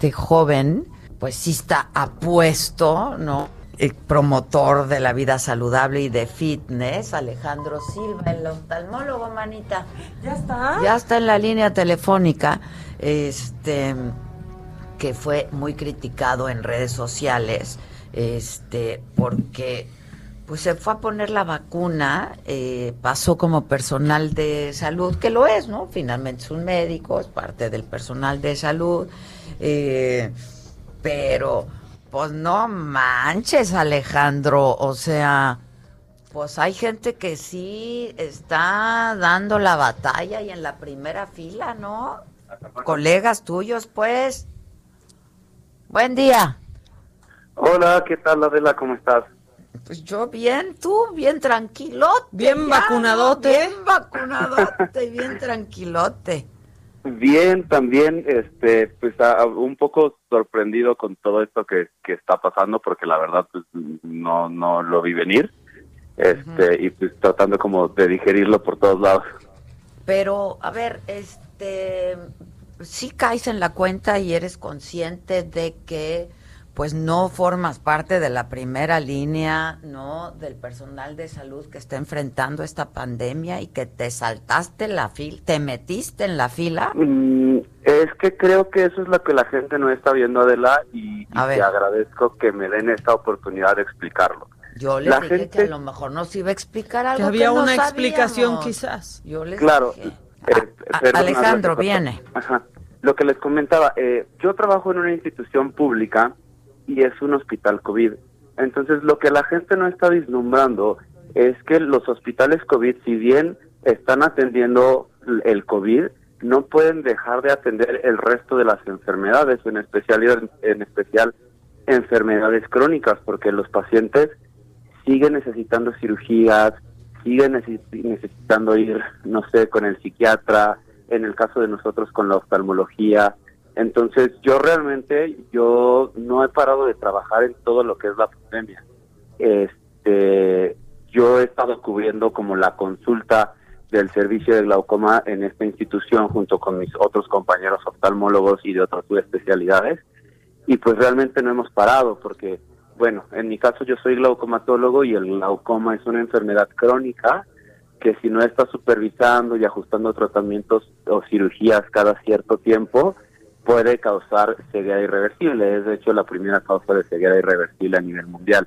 Este joven, pues sí está apuesto, ¿no? El promotor de la vida saludable y de fitness, Alejandro Silva, el oftalmólogo, manita. ¿Ya está? Ya está en la línea telefónica, este, que fue muy criticado en redes sociales, este, porque pues se fue a poner la vacuna, eh, pasó como personal de salud, que lo es, ¿no? Finalmente es un médico, es parte del personal de salud, eh, pero pues no manches, Alejandro, o sea, pues hay gente que sí está dando la batalla y en la primera fila, ¿no? Colegas tuyos, pues. Buen día. Hola, ¿qué tal Adela? ¿Cómo estás? Pues yo bien, tú bien tranquilote. Bien ya, vacunadote. Bien vacunadote, bien tranquilote. Bien, también, este, pues a- a- un poco sorprendido con todo esto que, que está pasando, porque la verdad, pues no, no lo vi venir, este, y pues tratando como de digerirlo por todos lados. Pero, a ver, este, sí caes en la cuenta y eres consciente de que, pues, no formas parte de la primera línea, ¿no? Del personal de salud que está enfrentando esta pandemia y que te saltaste la fila, te metiste en la fila. Mm, es que creo que eso es lo que la gente no está viendo, Adela, y, y A ver. te agradezco que me den esta oportunidad de explicarlo. Yo les La dije gente- que a lo mejor nos iba a explicar algo Que había no una sabíamos. explicación quizás. Yo les Claro. dije. eh, A- perdona, Alejandro, viene. Ajá. Lo que les comentaba, eh, yo trabajo en una institución pública y es un hospital COVID. Entonces, lo que la gente no está vislumbrando es que los hospitales COVID, si bien están atendiendo el COVID, no pueden dejar de atender el resto de las enfermedades, en especial, en especial enfermedades crónicas, porque los pacientes siguen necesitando cirugías, siguen necesi- necesitando ir, no sé, con el psiquiatra, en el caso de nosotros con la oftalmología. Entonces, yo realmente, yo no he parado de trabajar en todo lo que es la pandemia. Este, yo he estado cubriendo como la consulta del servicio de glaucoma en esta institución junto con mis otros compañeros oftalmólogos y de otras especialidades y pues realmente no hemos parado porque bueno, en mi caso yo soy glaucomatólogo y el glaucoma es una enfermedad crónica que si no está supervisando y ajustando tratamientos o cirugías cada cierto tiempo puede causar ceguera irreversible, es de hecho la primera causa de ceguera irreversible a nivel mundial.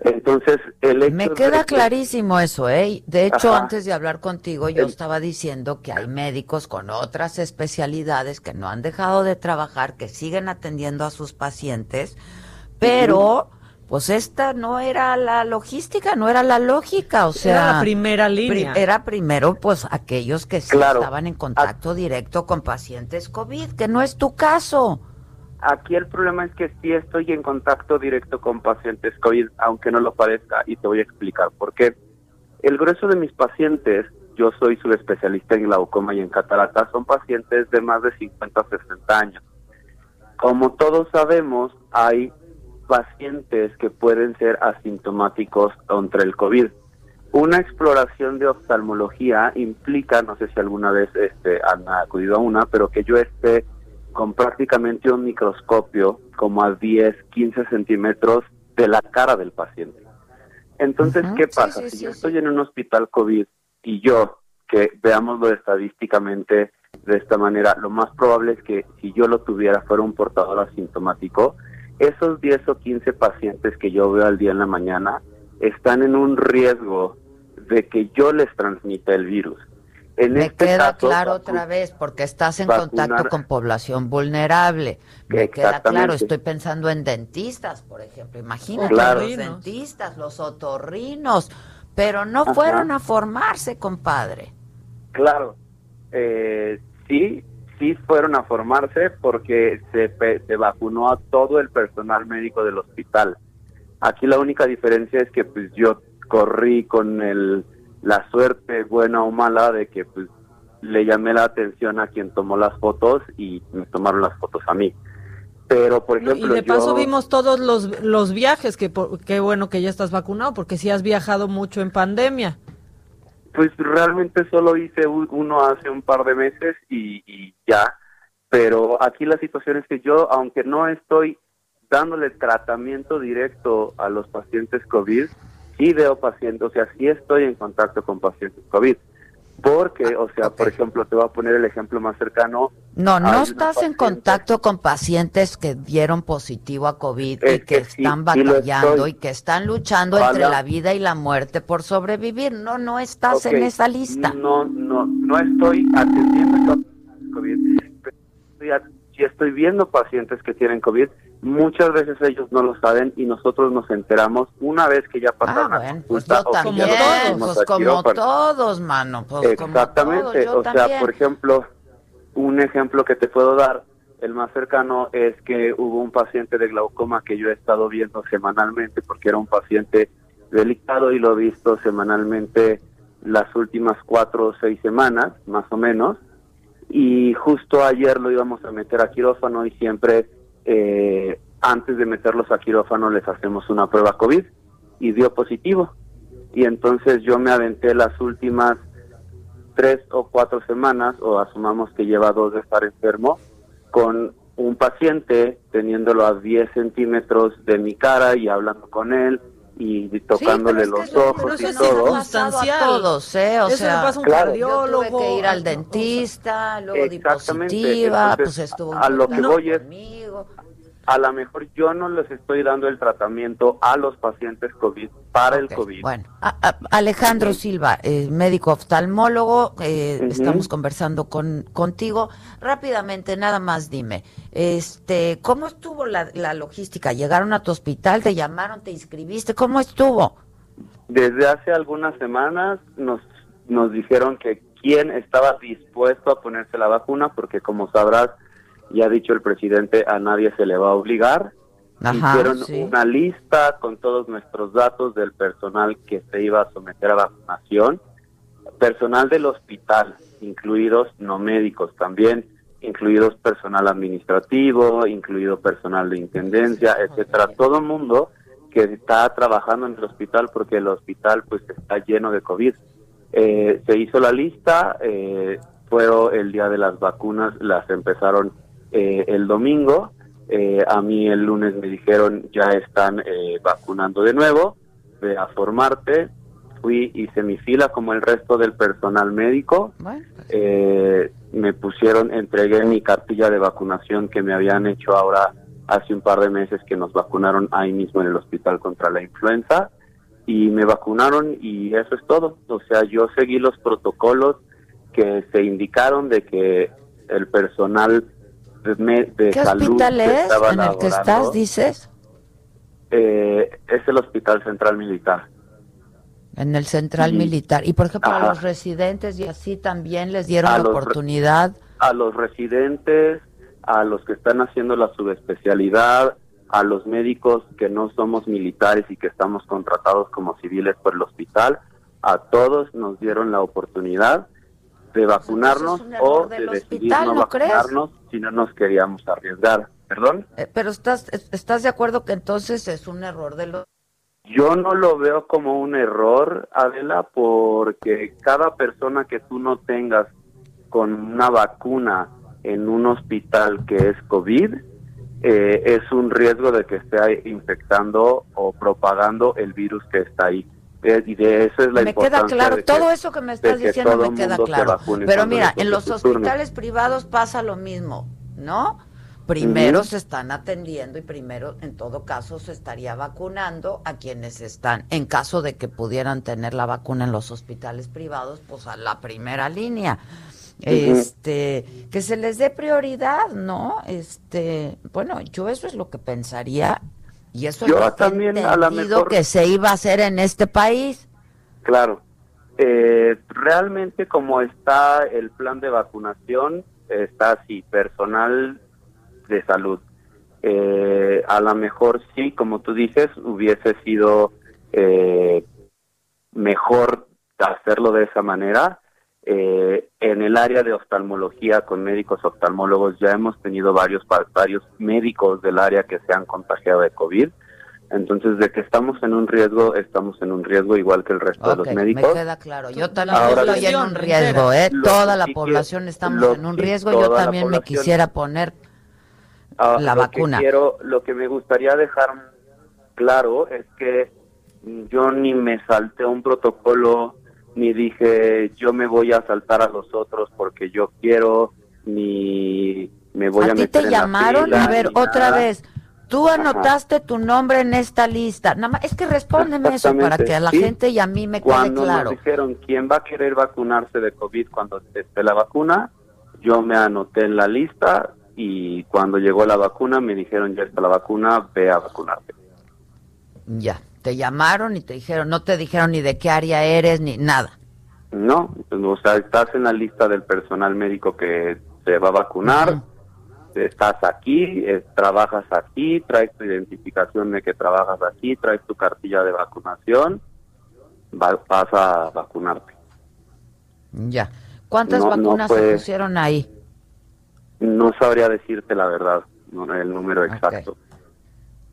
Entonces, el hecho Me queda que- clarísimo eso, ¿eh? De hecho, Ajá. antes de hablar contigo, yo El- estaba diciendo que hay médicos con otras especialidades que no han dejado de trabajar, que siguen atendiendo a sus pacientes, pero pues esta no era la logística, no era la lógica, o sea, Era la primera pri- línea. era primero pues aquellos que sí Claro. estaban en contacto directo con pacientes COVID, que no es tu caso. Aquí el problema es que sí estoy en contacto directo con pacientes COVID, aunque no lo parezca, y te voy a explicar por qué. El grueso de mis pacientes, yo soy subespecialista en glaucoma y en catarata, son pacientes de más de 50 a 60 años. Como todos sabemos, hay pacientes que pueden ser asintomáticos contra el COVID. Una exploración de oftalmología implica, no sé si alguna vez este, han acudido a una, pero que yo esté con prácticamente un microscopio como a 10, 15 centímetros de la cara del paciente. Entonces, ¿qué pasa? sí, si sí, yo estoy en un hospital COVID y yo, que veámoslo estadísticamente de esta manera, lo más probable es que si yo lo tuviera fuera un portador asintomático, esos 10 o 15 pacientes que yo veo al día en la mañana están en un riesgo de que yo les transmita el virus. En Me este queda caso, claro otra vez, porque estás en vacunar- contacto con población vulnerable. Me queda claro, estoy pensando en dentistas, por ejemplo. Imagínate, Claro. los dentistas, los otorrinos. pero no fueron a formarse, compadre. Claro, eh, sí, sí fueron a formarse porque se, se vacunó a todo el personal médico del hospital. Aquí la única diferencia es que pues yo corrí con el, la suerte buena o mala de que pues le llamé la atención a quien tomó las fotos y me tomaron las fotos a mí. Pero, por ejemplo, y de paso vimos todos los, los viajes, que qué bueno que ya estás vacunado, porque sí has viajado mucho en pandemia. Pues realmente solo hice uno hace un par de meses y, ya. Pero aquí la situación es que yo, aunque no estoy dándole tratamiento directo a los pacientes COVID, sí veo pacientes, o sea, sí estoy en contacto con pacientes COVID. Porque, o sea, por ejemplo, te voy a poner el ejemplo más cercano. No, no estás en contacto con pacientes que dieron positivo a COVID y que, están batallando y, que están luchando entre la vida y la muerte por sobrevivir. No, no estás en esa lista. No, no, no estoy atendiendo COVID. Si estoy viendo pacientes que tienen COVID, Muchas veces ellos no lo saben y nosotros nos enteramos una vez que ya pasaron ah, bueno, pues yo también, pues como todos, mano. Pues Exactamente, o sea, por ejemplo, un ejemplo que te puedo dar, el más cercano es que hubo un paciente de glaucoma que yo he estado viendo semanalmente porque era un paciente delicado y lo he visto semanalmente las últimas cuatro o seis semanas, más o menos. Y justo ayer lo íbamos a meter a quirófano y siempre eh, antes de meterlos a quirófano les hacemos una prueba COVID y dio positivo. Y entonces yo me aventé las últimas tres o cuatro semanas, o asumamos que lleva dos de estar enfermo, con un paciente teniéndolo a 10 centímetros de mi cara y hablando con él y tocándole los ojos y todo. A todos, ¿eh? O sea, pasa un cardiólogo. tuve que ir al dentista, luego di positiva, pues estuvo a lo que voy es, a lo mejor yo no les estoy dando el tratamiento a los pacientes COVID para el COVID. Bueno, Alejandro Silva, eh, médico oftalmólogo, eh, estamos conversando con contigo. Rápidamente, nada más dime, este, ¿cómo estuvo la, la logística? ¿Llegaron a tu hospital, te llamaron, te inscribiste? ¿Cómo estuvo? Desde hace algunas semanas nos, nos dijeron que quién estaba dispuesto a ponerse la vacuna, porque como sabrás, ya ha dicho el presidente, a nadie se le va a obligar. Hicieron una lista con todos nuestros datos del personal que se iba a someter a vacunación, personal del hospital, incluidos no médicos también, incluidos personal administrativo, incluido personal de intendencia, etcétera, todo el mundo que está trabajando en el hospital porque el hospital pues está lleno de COVID. Eh, se hizo la lista, eh, fue el día de las vacunas, las empezaron eh, el domingo. Eh, a mí el lunes me dijeron ya están eh, vacunando de nuevo, ve a formarte. Fui, hice mi fila como el resto del personal médico. Pues. me pusieron, entregué mi cartilla de vacunación que me habían hecho ahora hace un par de meses que nos vacunaron ahí mismo en el hospital contra la influenza y me vacunaron y eso es todo. O sea, yo seguí los protocolos que se indicaron de que el personal de, ¿Qué hospital es en el que estás, dices? Eh, es el Hospital Central Militar. En el Central Militar. Y por ejemplo, a los residentes y así también les dieron la oportunidad. A los residentes, a los que están haciendo la subespecialidad, a los médicos que no somos militares y que estamos contratados como civiles por el hospital, a todos nos dieron la oportunidad de vacunarnos o de decidir no, vacunarnos si no nos queríamos arriesgar. ¿Perdón? Eh, pero estás, ¿estás de acuerdo que entonces es un error de los... Yo no lo veo como un error, Adela, porque cada persona que tú no tengas con una vacuna en un hospital que es COVID, eh, es un riesgo de que esté infectando o propagando el virus que está ahí y de eso es la me queda claro, todo eso que me estás diciendo me queda claro. Pero mira, en los hospitales privados pasa lo mismo, ¿no? Primero se están atendiendo y primero, en todo caso, se estaría vacunando a quienes están, en caso de que pudieran tener la vacuna en los hospitales privados, pues a la primera línea. Este, que se les dé prioridad, ¿no? Este, bueno, yo eso es lo que pensaría y eso Yo también a la mejor... que se iba a hacer en este país. Claro. Eh, realmente como está el plan de vacunación, está así, personal de salud. Eh, a lo mejor sí, como tú dices, hubiese sido eh, mejor hacerlo de esa manera. Eh, en el área de oftalmología con médicos oftalmólogos ya hemos tenido varios varios médicos del área que se han contagiado de COVID. Entonces, de que estamos en un riesgo, estamos en un riesgo igual que el resto de los médicos. Me queda claro. Yo también estoy en un riesgo, ¿eh? Toda la población estamos en un riesgo. Yo también me quisiera poner ah, la vacuna. quiero, lo que me gustaría dejar claro es que yo ni me salté un protocolo, ni dije yo me voy a saltar a los otros porque yo quiero, ni me voy a, ¿A ti te llamaron? a ver, otra vez. Tú anotaste tu nombre en esta lista. Nada más, es que respóndeme eso para que a la gente y a mí me quede claro. Cuando nos dijeron quién va a querer vacunarse de COVID cuando esté la vacuna, yo me anoté en la lista y cuando llegó la vacuna me dijeron ya está la vacuna, ve a vacunarte. Ya, te llamaron y te dijeron, no te dijeron ni de qué área eres ni nada. No, o sea, estás en la lista del personal médico que se va a vacunar estás aquí, eh, trabajas aquí, traes tu identificación de que trabajas aquí, traes tu cartilla de vacunación, vas a vacunarte. Ya. ¿Cuántas vacunas se pusieron ahí? No sabría decirte la verdad, el número exacto.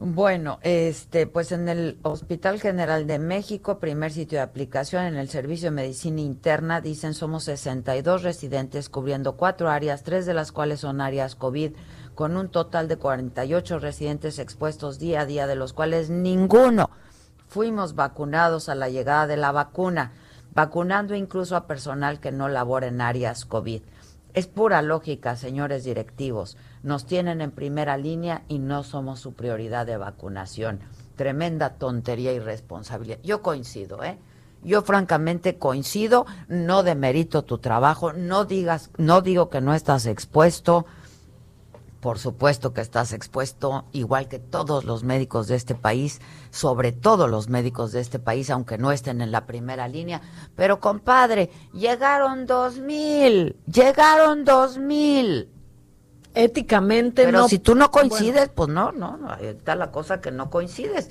Bueno, este, pues en el Hospital General de México, primer sitio de aplicación en el Servicio de Medicina Interna, dicen somos 62 residentes cubriendo cuatro áreas, tres de las cuales son áreas COVID, con un total de 48 residentes expuestos día a día, de los cuales ninguno fuimos vacunados a la llegada de la vacuna, vacunando incluso a personal que no labora en áreas COVID. Es pura lógica, señores directivos. Nos tienen en primera línea y no somos su prioridad de vacunación. Tremenda tontería y responsabilidad. Yo coincido, ¿eh? Yo francamente coincido, no demerito tu trabajo, no digas, no digo que no estás expuesto, por supuesto que estás expuesto, igual que todos los médicos de este país, sobre todo los médicos de este país, aunque no estén en la primera línea. Pero compadre, llegaron dos mil, llegaron dos mil. Éticamente Pero no. si tú no coincides, pues no, no, no, ahí está la cosa que no coincides.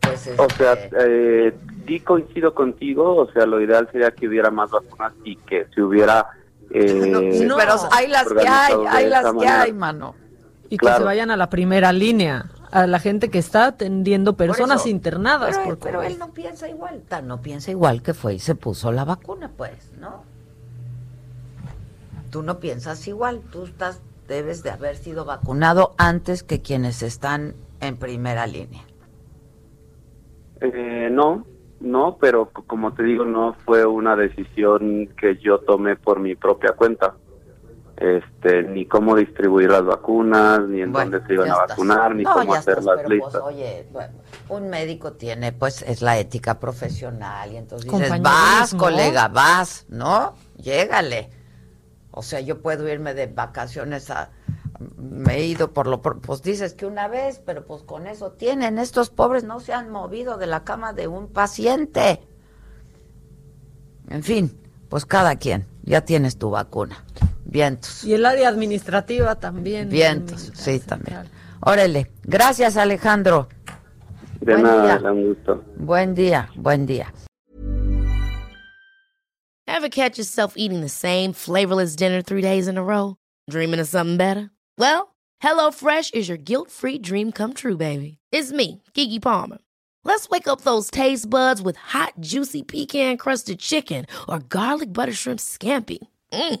Pues, O sea, este, eh, sí coincido contigo, o sea, lo ideal sería que hubiera más vacunas y que se hubiera... Eh, no, pero hay las que hay, hay las que hay, mano. Y que se vayan a la primera línea, a la gente que está atendiendo personas internadas. Pero, pero él no piensa igual, no piensa igual que fue y se puso la vacuna, pues, ¿no? Tú no piensas igual, tú estás, debes de haber sido vacunado antes que quienes están en primera línea. Eh, no, no, pero como te digo, no fue una decisión que yo tomé por mi propia cuenta este, ni cómo distribuir las vacunas, ni en dónde se iban a vacunar, ni cómo hacer las pues, listas. oye, un médico tiene, pues, es la ética profesional, y entonces dices, vas, colega, vas, ¿no? Llégale. O sea, yo puedo irme de vacaciones a... Me he ido por lo... Pues dices que una vez, pero pues con eso tienen. Estos pobres no se han movido de la cama de un paciente. En fin, pues cada quien. Ya tienes tu vacuna. Vientos. Y el área administrativa también. Vientos, sí, también. Órale. Gracias, Alejandro. De buen nada, día. un gusto. Buen día, buen día. Ever catch yourself eating the same flavorless dinner three days in a row? Dreaming of something better? Well, HelloFresh is your guilt-free dream come true, baby. It's me, Kiki Palmer. Let's wake up those taste buds with hot, juicy pecan-crusted chicken or garlic butter shrimp scampi. Mm.